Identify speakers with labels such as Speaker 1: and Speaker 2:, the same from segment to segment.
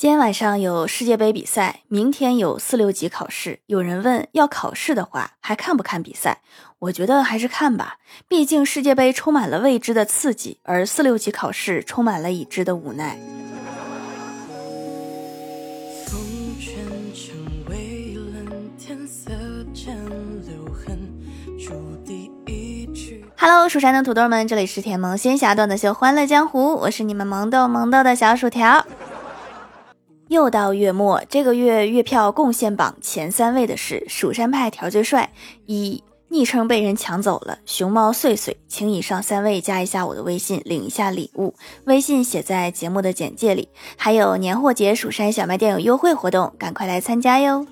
Speaker 1: 今天晚上有世界杯比赛，明天有四六级考试。有人问，要考试的话，还看不看比赛？我觉得还是看吧，毕竟世界杯充满了未知的刺激，而四六级考试充满了已知的无奈。Hello，蜀山的土豆们，这里是甜萌仙侠段子秀《欢乐江湖》，我是你们萌豆萌豆的小薯条。又到月末，这个月月票贡献榜前三位的是蜀山派调最帅一，昵称被人抢走了，熊猫碎碎，请以上三位加一下我的微信，领一下礼物，微信写在节目的简介里。还有年货节蜀山小卖店有优惠活动，赶快来参加哟！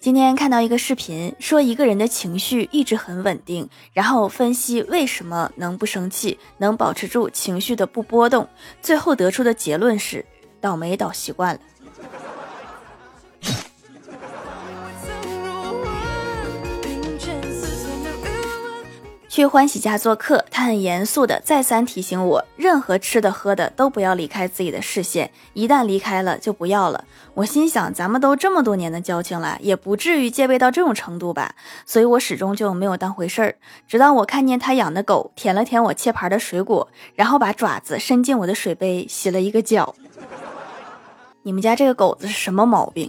Speaker 1: 今天看到一个视频，说一个人的情绪一直很稳定，然后分析为什么能不生气，能保持住情绪的不波动，最后得出的结论是。倒霉倒习惯了。去欢喜家做客，他很严肃的再三提醒我，任何吃的喝的都不要离开自己的视线，一旦离开了就不要了。我心想，咱们都这么多年的交情了，也不至于戒备到这种程度吧？所以我始终就没有当回事儿。直到我看见他养的狗舔了舔我切盘的水果，然后把爪子伸进我的水杯洗了一个脚。你们家这个狗子是什么毛病？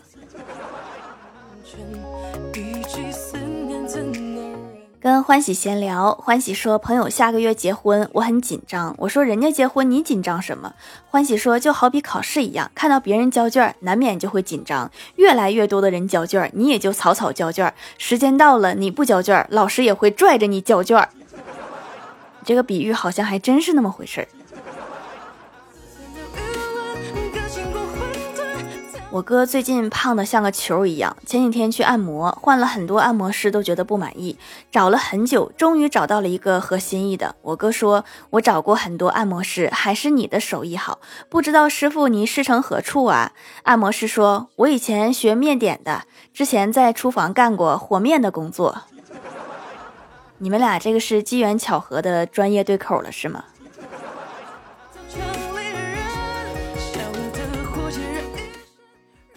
Speaker 1: 跟欢喜闲聊，欢喜说朋友下个月结婚，我很紧张。我说人家结婚你紧张什么？欢喜说就好比考试一样，看到别人交卷，难免就会紧张。越来越多的人交卷，你也就草草交卷。时间到了你不交卷，老师也会拽着你交卷。这个比喻好像还真是那么回事儿。我哥最近胖的像个球一样，前几天去按摩，换了很多按摩师都觉得不满意，找了很久，终于找到了一个合心意的。我哥说：“我找过很多按摩师，还是你的手艺好，不知道师傅你师承何处啊？”按摩师说：“我以前学面点的，之前在厨房干过和面的工作。”你们俩这个是机缘巧合的专业对口了，是吗？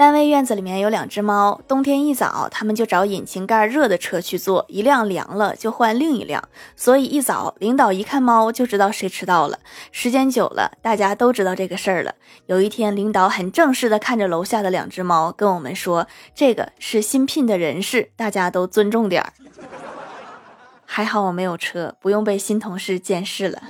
Speaker 1: 单位院子里面有两只猫，冬天一早，他们就找引擎盖热的车去坐，一辆凉了就换另一辆。所以一早，领导一看猫就知道谁迟到了。时间久了，大家都知道这个事儿了。有一天，领导很正式的看着楼下的两只猫，跟我们说：“这个是新聘的人事，大家都尊重点儿。”还好我没有车，不用被新同事监视了。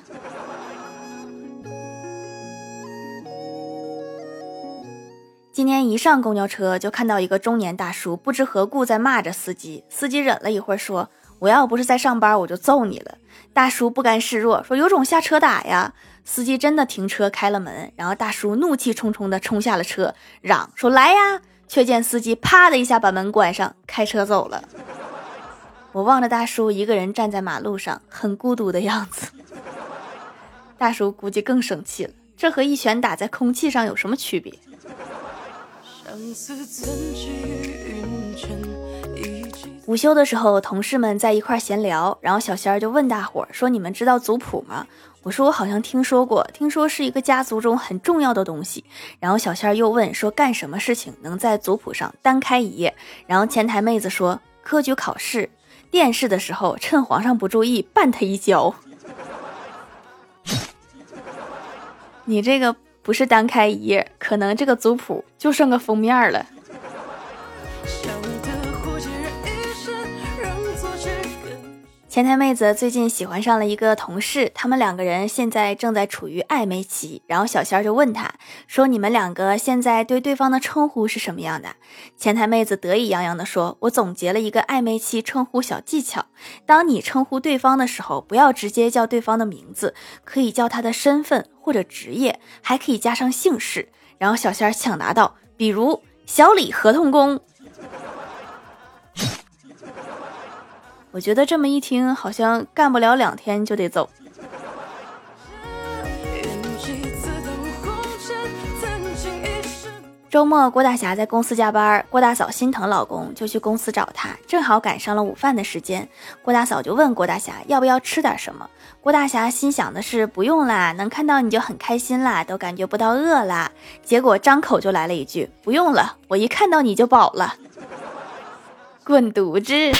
Speaker 1: 今天一上公交车，就看到一个中年大叔不知何故在骂着司机。司机忍了一会儿，说：“我要不是在上班，我就揍你了。”大叔不甘示弱，说：“有种下车打呀！”司机真的停车开了门，然后大叔怒气冲冲地冲下了车，嚷说：“来呀！”却见司机啪的一下把门关上，开车走了。我望着大叔一个人站在马路上，很孤独的样子。大叔估计更生气了，这和一拳打在空气上有什么区别？午休的时候，同事们在一块闲聊，然后小仙儿就问大伙儿说：“你们知道族谱吗？”我说：“我好像听说过，听说是一个家族中很重要的东西。”然后小仙儿又问说：“干什么事情能在族谱上单开一页？”然后前台妹子说：“科举考试，殿试的时候趁皇上不注意绊他一跤。”你这个。不是单开一页，可能这个族谱就剩个封面了。前台妹子最近喜欢上了一个同事，他们两个人现在正在处于暧昧期。然后小仙儿就问他说：“你们两个现在对对方的称呼是什么样的？”前台妹子得意洋洋地说：“我总结了一个暧昧期称呼小技巧。当你称呼对方的时候，不要直接叫对方的名字，可以叫他的身份或者职业，还可以加上姓氏。”然后小仙儿抢答道：“比如小李合同工。”我觉得这么一听，好像干不了两天就得走。周末，郭大侠在公司加班，郭大嫂心疼老公，就去公司找他，正好赶上了午饭的时间。郭大嫂就问郭大侠要不要吃点什么。郭大侠心想的是不用啦，能看到你就很开心啦，都感觉不到饿啦。结果张口就来了一句不用了，我一看到你就饱了。滚犊子！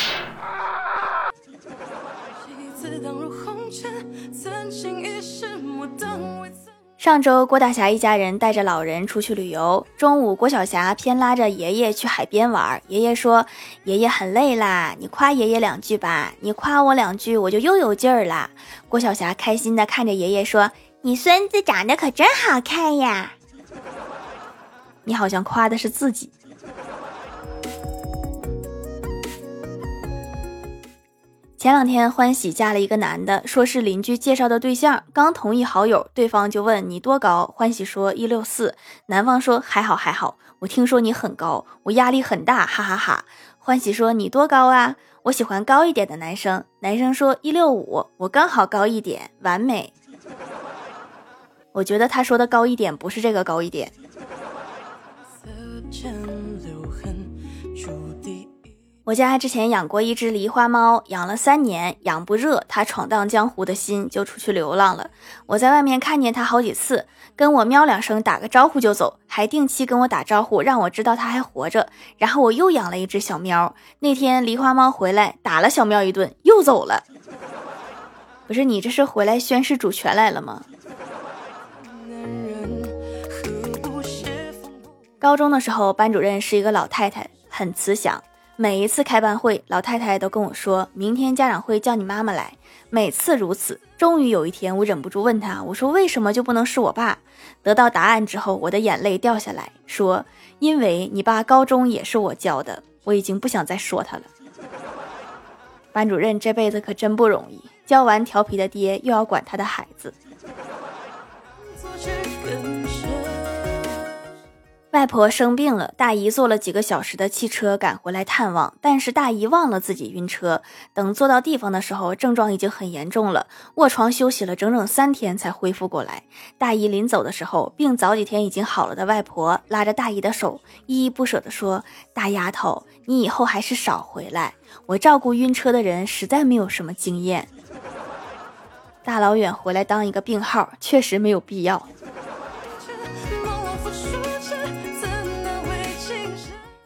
Speaker 1: 上周，郭大侠一家人带着老人出去旅游。中午，郭晓霞偏拉着爷爷去海边玩。爷爷说：“爷爷很累啦，你夸爷爷两句吧，你夸我两句，我就又有劲儿啦。”郭晓霞开心的看着爷爷说：“你孙子长得可真好看呀！”你好像夸的是自己。前两天欢喜嫁了一个男的，说是邻居介绍的对象，刚同意好友，对方就问你多高，欢喜说一六四，男方说还好还好，我听说你很高，我压力很大，哈哈哈。欢喜说你多高啊？我喜欢高一点的男生，男生说一六五，我刚好高一点，完美。我觉得他说的高一点不是这个高一点。我家之前养过一只狸花猫，养了三年，养不热，它闯荡江湖的心就出去流浪了。我在外面看见它好几次，跟我喵两声，打个招呼就走，还定期跟我打招呼，让我知道它还活着。然后我又养了一只小喵，那天狸花猫回来打了小喵一顿，又走了。不是你这是回来宣誓主权来了吗？高中的时候，班主任是一个老太太，很慈祥。每一次开班会，老太太都跟我说：“明天家长会叫你妈妈来。”每次如此，终于有一天，我忍不住问他：“我说为什么就不能是我爸？”得到答案之后，我的眼泪掉下来，说：“因为你爸高中也是我教的。”我已经不想再说他了。班主任这辈子可真不容易，教完调皮的爹，又要管他的孩子。外婆生病了，大姨坐了几个小时的汽车赶回来探望，但是大姨忘了自己晕车。等坐到地方的时候，症状已经很严重了，卧床休息了整整三天才恢复过来。大姨临走的时候，病早几天已经好了的外婆拉着大姨的手，依依不舍地说：“大丫头，你以后还是少回来，我照顾晕车的人实在没有什么经验。大老远回来当一个病号，确实没有必要。”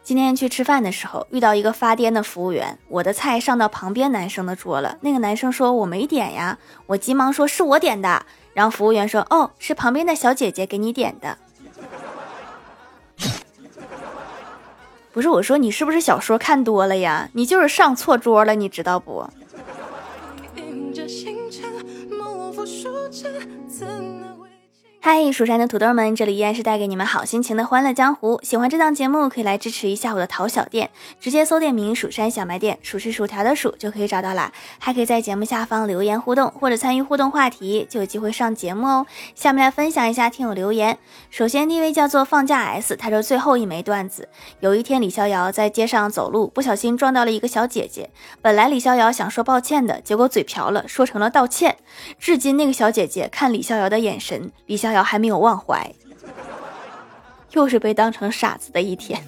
Speaker 1: 今天去吃饭的时候，遇到一个发癫的服务员，我的菜上到旁边男生的桌了。那个男生说我没点呀，我急忙说是我点的。然后服务员说哦，是旁边的小姐姐给你点的。不是我说你是不是小说看多了呀？你就是上错桌了，你知道不？嗨，蜀山的土豆们，这里依然是带给你们好心情的欢乐江湖。喜欢这档节目，可以来支持一下我的淘小店，直接搜店名“蜀山小卖店”，数是薯条的数就可以找到啦。还可以在节目下方留言互动，或者参与互动话题，就有机会上节目哦。下面来分享一下听友留言。首先第一位叫做放假 S，他说最后一枚段子。有一天李逍遥在街上走路，不小心撞到了一个小姐姐。本来李逍遥想说抱歉的，结果嘴瓢了，说成了道歉。至今那个小姐姐看李逍遥的眼神，李逍还没有忘怀，又是被当成傻子的一天。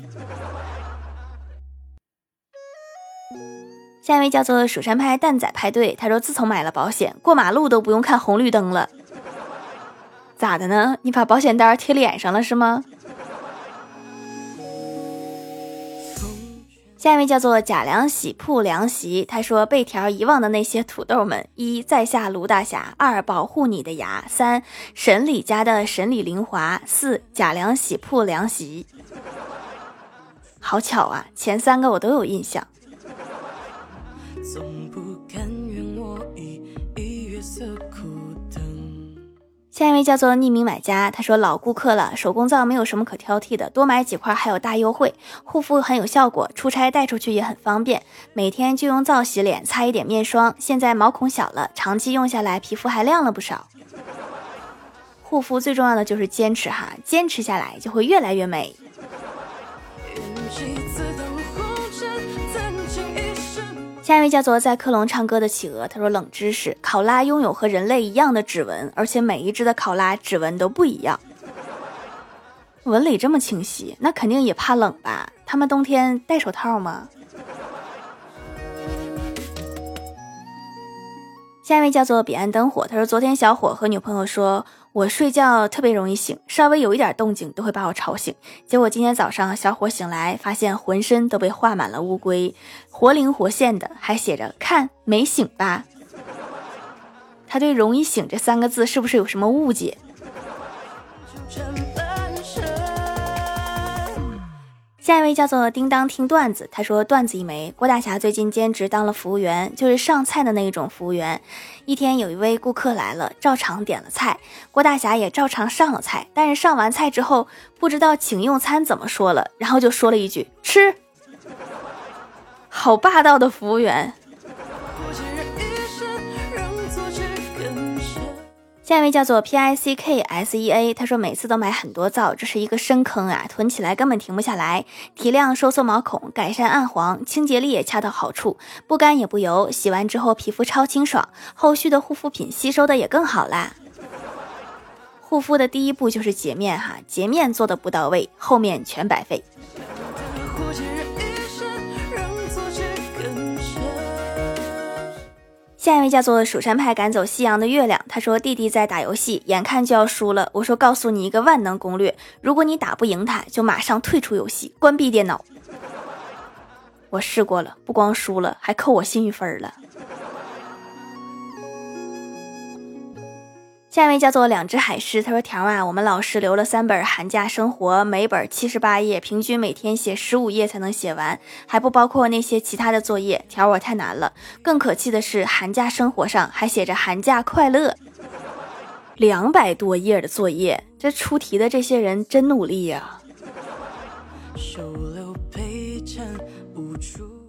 Speaker 1: 下一位叫做蜀山派蛋仔派对，他说自从买了保险，过马路都不用看红绿灯了。咋的呢？你把保险单贴脸上了是吗？下一位叫做贾良喜铺凉席，他说被条遗忘的那些土豆们：一在下卢大侠，二保护你的牙，三沈李家的沈李灵华，四贾良喜铺凉席。好巧啊，前三个我都有印象。总不下一位叫做匿名买家，他说老顾客了，手工皂没有什么可挑剔的，多买几块还有大优惠，护肤很有效果，出差带出去也很方便，每天就用皂洗脸，擦一点面霜，现在毛孔小了，长期用下来皮肤还亮了不少。护肤最重要的就是坚持哈，坚持下来就会越来越美。下一位叫做在克隆唱歌的企鹅，他说冷知识：考拉拥有和人类一样的指纹，而且每一只的考拉指纹都不一样。纹理这么清晰，那肯定也怕冷吧？他们冬天戴手套吗？下一位叫做彼岸灯火，他说昨天小伙和女朋友说，我睡觉特别容易醒，稍微有一点动静都会把我吵醒。结果今天早上小伙醒来，发现浑身都被画满了乌龟，活灵活现的，还写着看没醒吧。他对“容易醒”这三个字是不是有什么误解？下一位叫做叮当听段子，他说段子一枚。郭大侠最近兼职当了服务员，就是上菜的那一种服务员。一天有一位顾客来了，照常点了菜，郭大侠也照常上了菜。但是上完菜之后，不知道请用餐怎么说了，然后就说了一句吃。好霸道的服务员。下一位叫做 P I C K S E A，他说每次都买很多皂，这是一个深坑啊，囤起来根本停不下来。提亮收缩毛孔，改善暗黄，清洁力也恰到好处，不干也不油，洗完之后皮肤超清爽，后续的护肤品吸收的也更好啦。护肤的第一步就是洁面哈，洁面做的不到位，后面全白费。下一位叫做蜀山派赶走夕阳的月亮，他说弟弟在打游戏，眼看就要输了。我说告诉你一个万能攻略，如果你打不赢他，就马上退出游戏，关闭电脑。我试过了，不光输了，还扣我信誉分了。下一位叫做两只海狮，他说：“条啊，我们老师留了三本寒假生活，每本七十八页，平均每天写十五页才能写完，还不包括那些其他的作业。条我太难了。更可气的是，寒假生活上还写着寒假快乐，两百多页的作业，这出题的这些人真努力呀。”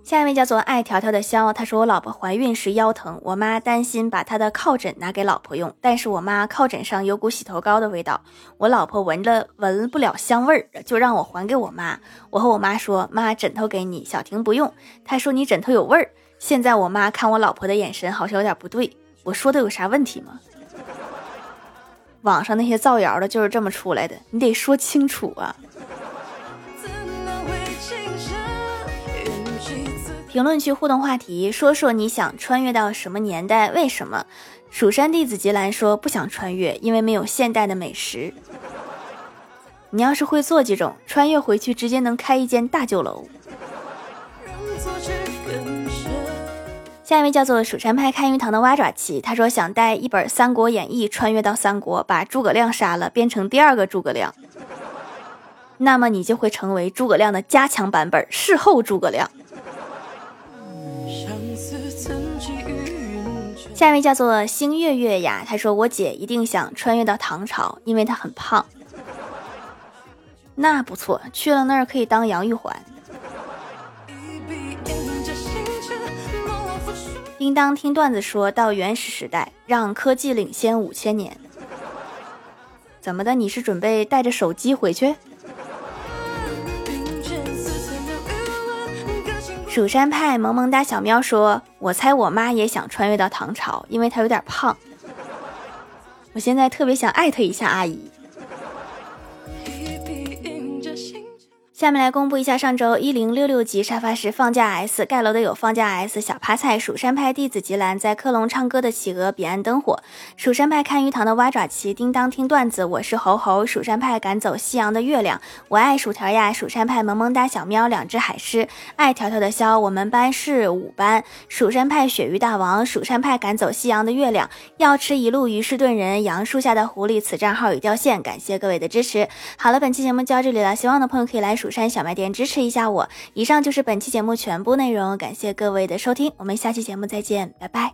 Speaker 1: 下一位叫做爱条条的肖，他说我老婆怀孕时腰疼，我妈担心把她的靠枕拿给老婆用，但是我妈靠枕上有股洗头膏的味道，我老婆闻着闻不了香味儿，就让我还给我妈。我和我妈说，妈枕头给你，小婷不用。她说你枕头有味儿。现在我妈看我老婆的眼神好像有点不对，我说的有啥问题吗？网上那些造谣的就是这么出来的，你得说清楚啊。评论区互动话题：说说你想穿越到什么年代？为什么？蜀山弟子吉兰说不想穿越，因为没有现代的美食。你要是会做几种，穿越回去直接能开一间大酒楼。下一位叫做蜀山派看鱼塘的蛙爪奇，他说想带一本《三国演义》穿越到三国，把诸葛亮杀了，变成第二个诸葛亮。那么你就会成为诸葛亮的加强版本，事后诸葛亮。下一位叫做星月月呀，他说我姐一定想穿越到唐朝，因为她很胖。那不错，去了那儿可以当杨玉环。叮当听段子说到原始时代，让科技领先五千年。怎么的？你是准备带着手机回去？蜀山派萌萌哒小喵说：“我猜我妈也想穿越到唐朝，因为她有点胖。我现在特别想艾特一下阿姨。”下面来公布一下上周一零六六级沙发是放假 S 盖楼的有放假 S 小趴菜蜀山派弟子吉兰在科隆唱歌的企鹅彼岸灯火。蜀山派看鱼塘的蛙爪奇叮当听段子我是猴猴蜀山派赶走夕阳的月亮我爱薯条呀蜀山派萌萌哒小喵两只海狮。爱条条的肖我们班是五班。蜀山派鳕鱼大王蜀山派赶走夕阳的月亮。要吃一路鱼是炖人杨树下的狐狸此账号已掉线感谢各位的支持。好了本期节目就到这里了希望的朋友可以来蜀。蜀山小卖店支持一下我。以上就是本期节目全部内容感谢各位的收听我们下期节目再见拜拜。